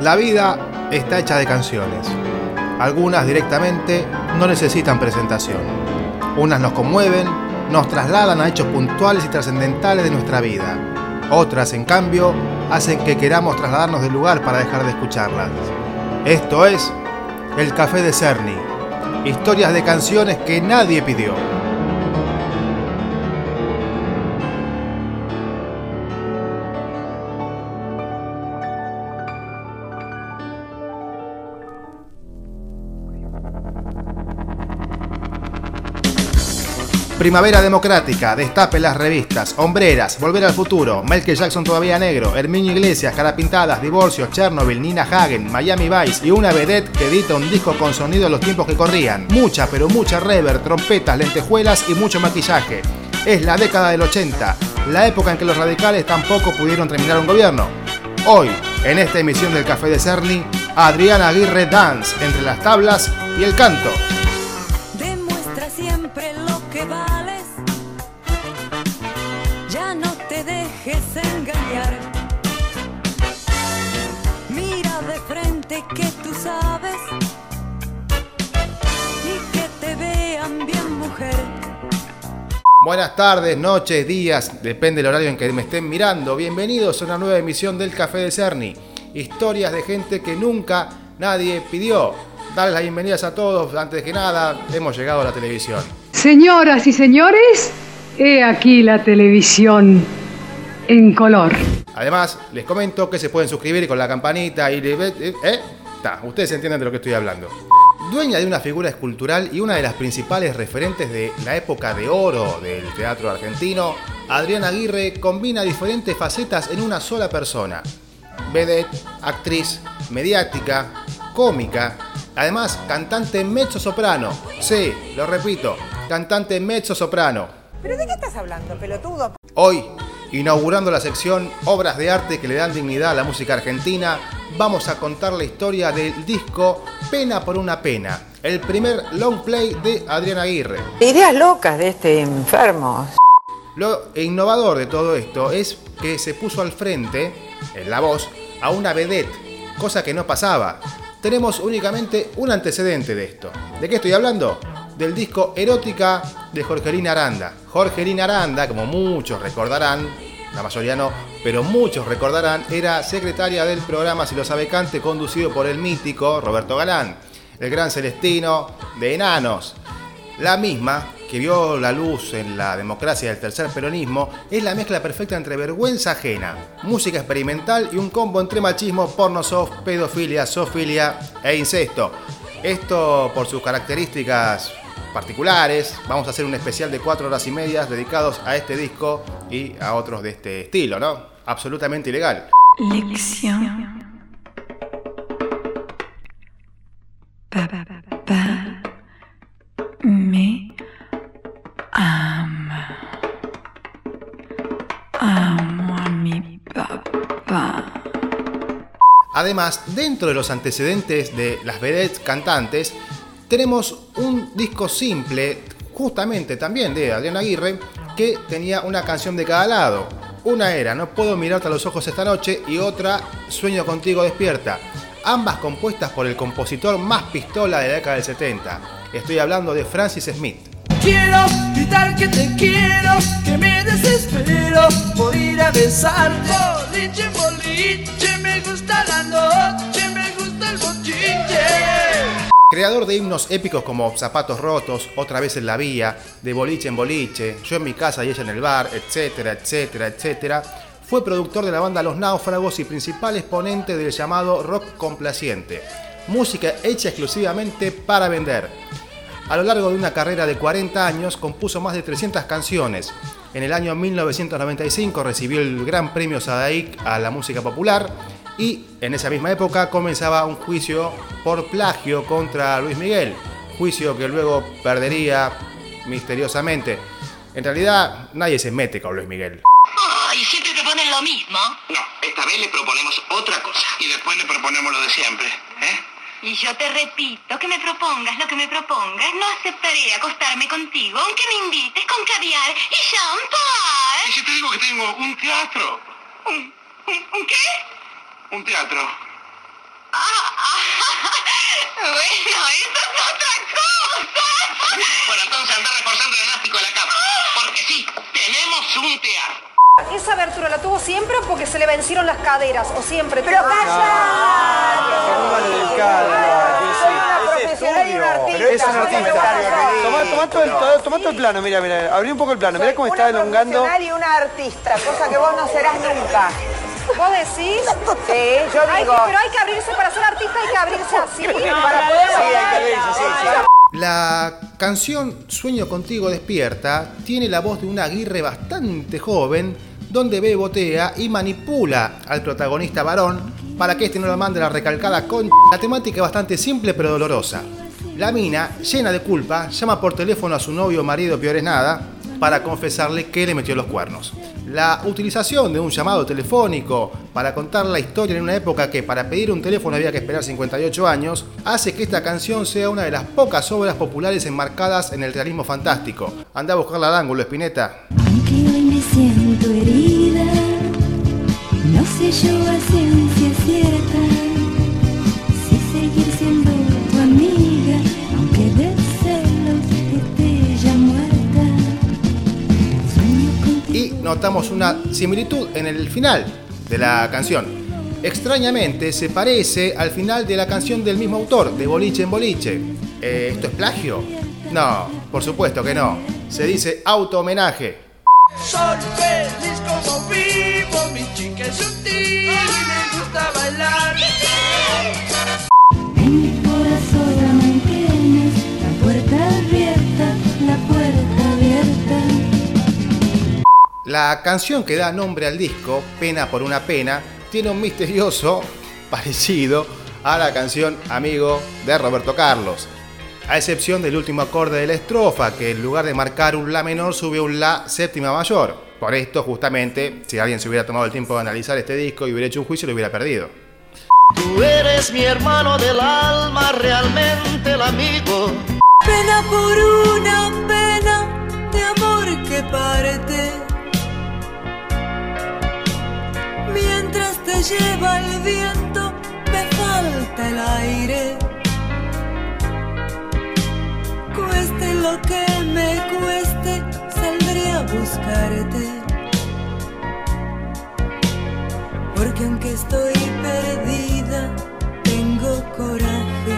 La vida está hecha de canciones. Algunas directamente no necesitan presentación. Unas nos conmueven, nos trasladan a hechos puntuales y trascendentales de nuestra vida. Otras, en cambio, hacen que queramos trasladarnos del lugar para dejar de escucharlas. Esto es El Café de Cerny. Historias de canciones que nadie pidió. Primavera Democrática, Destape las revistas, Hombreras, Volver al Futuro, Michael Jackson todavía negro, Herminio Iglesias, Cara Pintadas, Divorcio, Chernobyl, Nina Hagen, Miami Vice y una vedette que edita un disco con sonido en los tiempos que corrían. Mucha, pero mucha rever, trompetas, lentejuelas y mucho maquillaje. Es la década del 80, la época en que los radicales tampoco pudieron terminar un gobierno. Hoy, en esta emisión del Café de Cerny, Adriana Aguirre Dance entre las tablas y el canto. Buenas tardes, noches, días, depende del horario en que me estén mirando. Bienvenidos a una nueva emisión del Café de Cerny. Historias de gente que nunca nadie pidió. Darles las bienvenidas a todos. Antes que nada, hemos llegado a la televisión. Señoras y señores, he aquí la televisión en color. Además, les comento que se pueden suscribir con la campanita y... ¿Eh? ¿Eh? Ta, ustedes entienden de lo que estoy hablando. Dueña de una figura escultural y una de las principales referentes de la época de oro del teatro argentino, Adriana Aguirre combina diferentes facetas en una sola persona. Vedette, actriz, mediática, cómica, además cantante mezzo soprano. Sí, lo repito, cantante mezzo soprano. ¿Pero de qué estás hablando, pelotudo? Hoy, inaugurando la sección Obras de arte que le dan dignidad a la música argentina, vamos a contar la historia del disco Pena por una pena, el primer long play de Adriana Aguirre. Ideas locas de este enfermo. Lo innovador de todo esto es que se puso al frente, en la voz, a una vedette, cosa que no pasaba. Tenemos únicamente un antecedente de esto. ¿De qué estoy hablando? Del disco Erótica de Jorgelina Aranda. Jorgelina Aranda, como muchos recordarán, la mayoría no, pero muchos recordarán, era secretaria del programa Si lo sabe conducido por el mítico Roberto Galán, el gran celestino de Enanos. La misma, que vio la luz en la democracia del tercer peronismo, es la mezcla perfecta entre vergüenza ajena, música experimental y un combo entre machismo, porno soft, pedofilia, zoofilia e incesto. Esto por sus características particulares. Vamos a hacer un especial de cuatro horas y medias dedicados a este disco y a otros de este estilo, ¿no? Absolutamente ilegal. Lección. Me ama. Amo a mi papá. Además, dentro de los antecedentes de las vedettes cantantes, tenemos disco simple, justamente también de Adriana Aguirre, que tenía una canción de cada lado. Una era No puedo mirarte a los ojos esta noche y otra Sueño contigo despierta. Ambas compuestas por el compositor más pistola de la década del 70. Estoy hablando de Francis Smith. Quiero gritar que te quiero, que me desespero por ir a besar. Boliche, boliche, me gusta la noche, Creador de himnos épicos como Zapatos Rotos, Otra vez en la Vía, De Boliche en Boliche, Yo en mi casa y ella en el bar, etcétera, etcétera, etcétera, fue productor de la banda Los Náufragos y principal exponente del llamado rock complaciente, música hecha exclusivamente para vender. A lo largo de una carrera de 40 años compuso más de 300 canciones. En el año 1995 recibió el Gran Premio Sadaic a la música popular y en esa misma época comenzaba un juicio por plagio contra Luis Miguel, juicio que luego perdería misteriosamente. En realidad nadie se mete con Luis Miguel. Ay, siempre te ponen lo mismo. No, esta vez le proponemos otra cosa. Y después le proponemos lo de siempre. ¿eh? Y yo te repito, que me propongas lo que me propongas, no aceptaré acostarme contigo, aunque me invites con caviar y ¿Y champán. si te digo que tengo un teatro? ¿Un, un, un qué? Un teatro. Bueno, eso es otra cosa. Bueno, entonces anda reforzando el elástico de la cama. Porque sí, tenemos un teatro. ¿Esa abertura la tuvo siempre o porque se le vencieron las caderas? ¿O siempre? Pero profesional y un artista. Es un artista. Tomá, tomá todo el, todo- tomá todo el plano, mira, mira. Abrí un poco el plano. Mira cómo está elongando. profesional y una artista, cosa que vos no serás nunca. ¿Vos decís? Sí, yo digo. pero hay que abrirse para ser artista, hay que abrirse así. Para poder Sí, hay que abrirse, sí, sí. La canción Sueño contigo despierta tiene la voz de una Aguirre bastante joven, donde bebotea y manipula al protagonista varón para que este no lo mande a la recalcada con. La temática es bastante simple pero dolorosa. La mina, llena de culpa, llama por teléfono a su novio o marido peor es nada para confesarle que le metió los cuernos. La utilización de un llamado telefónico para contar la historia en una época que para pedir un teléfono había que esperar 58 años, hace que esta canción sea una de las pocas obras populares enmarcadas en el realismo fantástico. Anda a buscarla al ángulo, Espineta. Aunque hoy me siento herida, no sé yo a ciencia cierta si seguir siendo notamos una similitud en el final de la canción. Extrañamente se parece al final de la canción del mismo autor, de Boliche en Boliche. Eh, ¿Esto es plagio? No, por supuesto que no. Se dice auto-homenaje. Soy feliz como vivo, mi chica es y me gusta bailar. La canción que da nombre al disco, Pena por una pena, tiene un misterioso parecido a la canción Amigo de Roberto Carlos. A excepción del último acorde de la estrofa, que en lugar de marcar un La menor sube un La séptima mayor. Por esto, justamente, si alguien se hubiera tomado el tiempo de analizar este disco y hubiera hecho un juicio, lo hubiera perdido. Tú eres mi hermano del alma, realmente el amigo. Pena por Lleva el viento, me falta el aire. Cueste lo que me cueste, saldré a buscarte. Porque aunque estoy perdida, tengo coraje.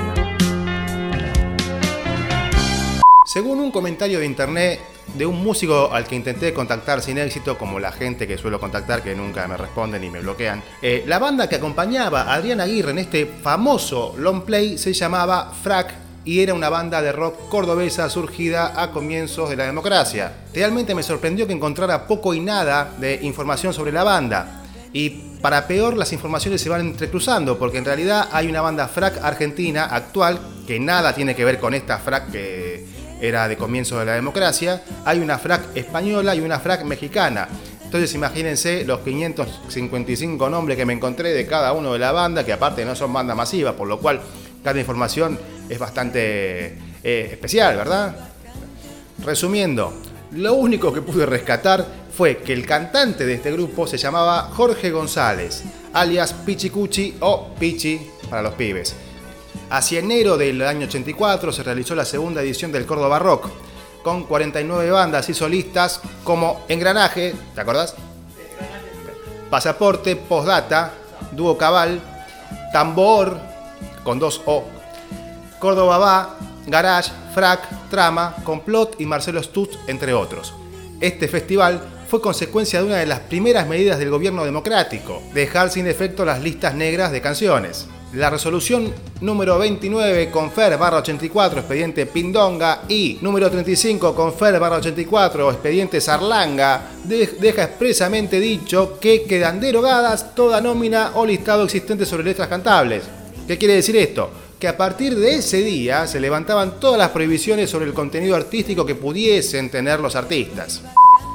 Según un comentario de internet de un músico al que intenté contactar sin éxito, como la gente que suelo contactar que nunca me responden y me bloquean, eh, la banda que acompañaba a Adrián Aguirre en este famoso long play se llamaba Frac y era una banda de rock cordobesa surgida a comienzos de la democracia. Realmente me sorprendió que encontrara poco y nada de información sobre la banda. Y para peor, las informaciones se van entrecruzando, porque en realidad hay una banda frac argentina actual que nada tiene que ver con esta frac que era de comienzo de la democracia. Hay una frac española y una frac mexicana. Entonces imagínense los 555 nombres que me encontré de cada uno de la banda, que aparte no son bandas masivas, por lo cual cada información es bastante eh, especial, ¿verdad? Resumiendo, lo único que pude rescatar fue que el cantante de este grupo se llamaba Jorge González, alias Pichicuchi o Pichi para los pibes. Hacia enero del año 84 se realizó la segunda edición del Córdoba Rock, con 49 bandas y solistas como Engranaje, ¿te acordás? Pasaporte, Postdata, Dúo Cabal, Tambor, con dos O, Córdoba Va, Garage, Frac, Trama, Complot y Marcelo Stutz, entre otros. Este festival fue consecuencia de una de las primeras medidas del gobierno democrático, dejar sin efecto las listas negras de canciones. La resolución número 29 Confer barra 84 expediente Pindonga y número 35 Confer barra 84 expediente Sarlanga de- deja expresamente dicho que quedan derogadas toda nómina o listado existente sobre letras cantables. ¿Qué quiere decir esto? Que a partir de ese día se levantaban todas las prohibiciones sobre el contenido artístico que pudiesen tener los artistas.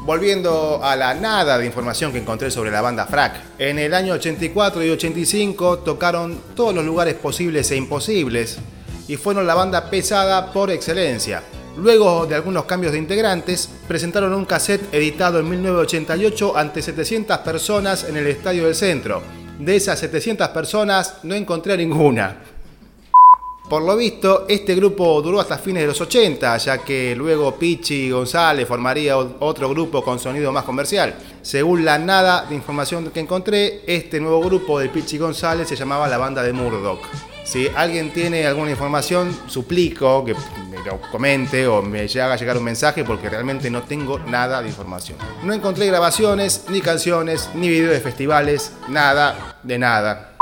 Volviendo a la nada de información que encontré sobre la banda Frac. En el año 84 y 85 tocaron todos los lugares posibles e imposibles y fueron la banda pesada por excelencia. Luego de algunos cambios de integrantes, presentaron un cassette editado en 1988 ante 700 personas en el Estadio del Centro. De esas 700 personas no encontré ninguna. Por lo visto, este grupo duró hasta fines de los 80, ya que luego Pichi González formaría otro grupo con sonido más comercial. Según la nada de información que encontré, este nuevo grupo de Pichi González se llamaba la banda de Murdoch. Si alguien tiene alguna información, suplico que me lo comente o me haga llegar un mensaje porque realmente no tengo nada de información. No encontré grabaciones, ni canciones, ni videos de festivales, nada de nada.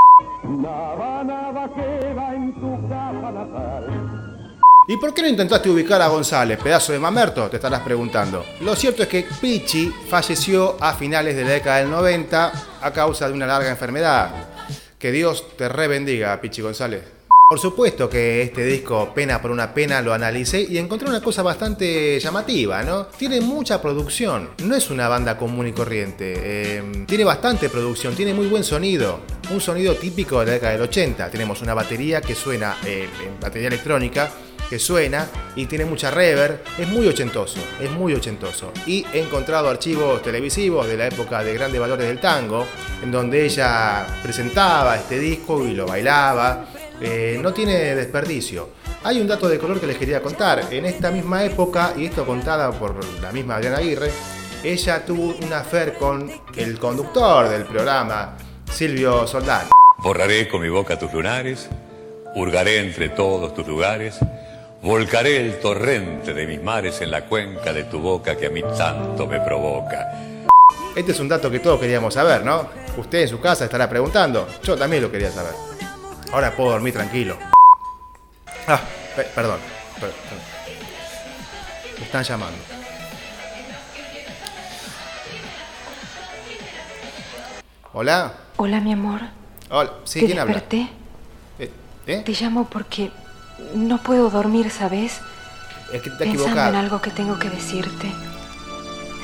¿Y por qué no intentaste ubicar a González, pedazo de mamerto? Te estarás preguntando. Lo cierto es que Pichi falleció a finales de la década del 90 a causa de una larga enfermedad. Que Dios te rebendiga, Pichi González. Por supuesto que este disco, Pena por una Pena, lo analicé y encontré una cosa bastante llamativa, ¿no? Tiene mucha producción, no es una banda común y corriente. eh, tiene bastante producción, tiene muy buen sonido, un sonido típico de la década del 80. Tenemos una batería que suena, eh, batería electrónica, que suena y tiene mucha reverb, es muy ochentoso, es muy ochentoso. Y he encontrado archivos televisivos de la época de grandes valores del tango, en donde ella presentaba este disco y lo bailaba. Eh, no tiene desperdicio. Hay un dato de color que les quería contar. En esta misma época, y esto contada por la misma Adriana Aguirre, ella tuvo una affair con el conductor del programa, Silvio Soldán. Borraré con mi boca tus lunares, hurgaré entre todos tus lugares, volcaré el torrente de mis mares en la cuenca de tu boca que a mí tanto me provoca. Este es un dato que todos queríamos saber, ¿no? Usted en su casa estará preguntando. Yo también lo quería saber. Ahora puedo dormir tranquilo. Ah, pe- perdón. per- perdón. Me están llamando. Hola. Hola, mi amor. Hola. ¿Sí? ¿Te ¿Quién habla? desperté? Eh, ¿eh? Te llamo porque no puedo dormir, ¿sabes? Es que te Pensando en algo que tengo que decirte.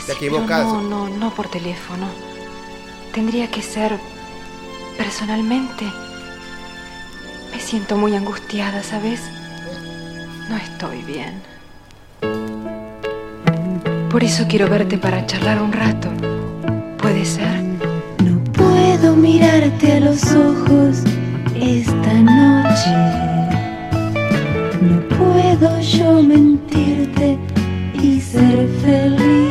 Te equivocas. no, no, no por teléfono. Tendría que ser personalmente. Me siento muy angustiada, ¿sabes? No estoy bien. Por eso quiero verte para charlar un rato. ¿Puede ser? Puedo mirarte a los ojos esta noche. No puedo yo mentirte y ser feliz.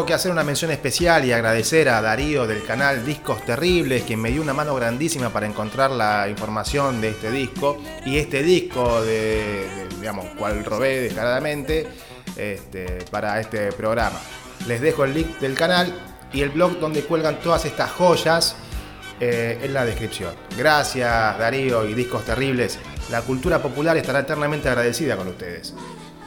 Tengo que hacer una mención especial y agradecer a Darío del canal Discos Terribles, quien me dio una mano grandísima para encontrar la información de este disco. Y este disco, de, digamos, cual robé descaradamente este, para este programa. Les dejo el link del canal y el blog donde cuelgan todas estas joyas eh, en la descripción. Gracias Darío y Discos Terribles. La cultura popular estará eternamente agradecida con ustedes.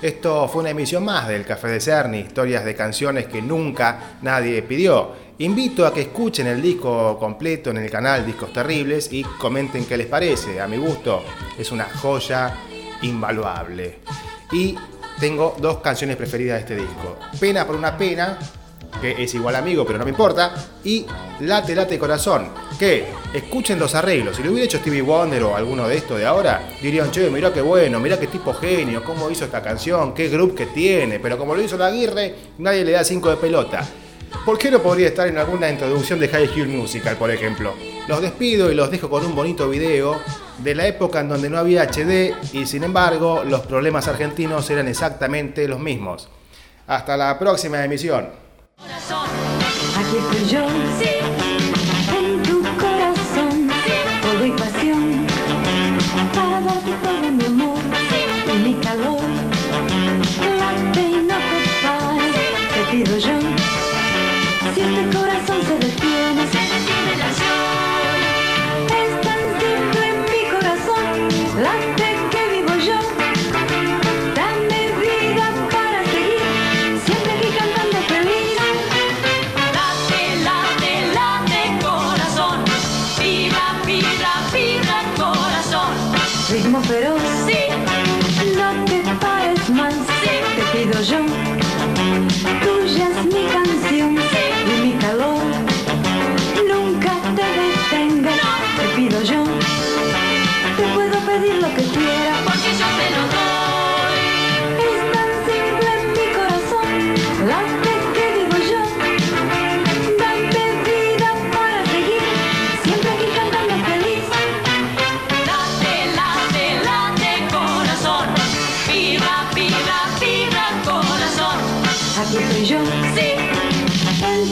Esto fue una emisión más del Café de Cerny, historias de canciones que nunca nadie pidió. Invito a que escuchen el disco completo en el canal Discos Terribles y comenten qué les parece. A mi gusto es una joya invaluable. Y tengo dos canciones preferidas de este disco. Pena por una pena, que es igual amigo, pero no me importa. Y Late Late Corazón, que escuchen los arreglos. Si lo hubiera hecho Stevie Wonder o alguno de estos de ahora, dirían, che, mirá qué bueno, mirá qué tipo genio, cómo hizo esta canción, qué grupo que tiene. Pero como lo hizo la Aguirre, nadie le da cinco de pelota. ¿Por qué no podría estar en alguna introducción de High School Musical, por ejemplo? Los despido y los dejo con un bonito video de la época en donde no había HD y sin embargo los problemas argentinos eran exactamente los mismos. Hasta la próxima emisión. Aquí estoy yo, en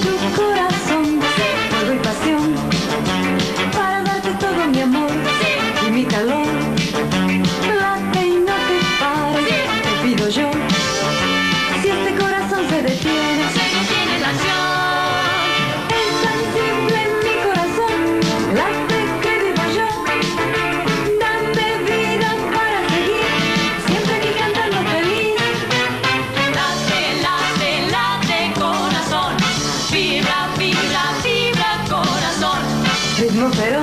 you. No, pero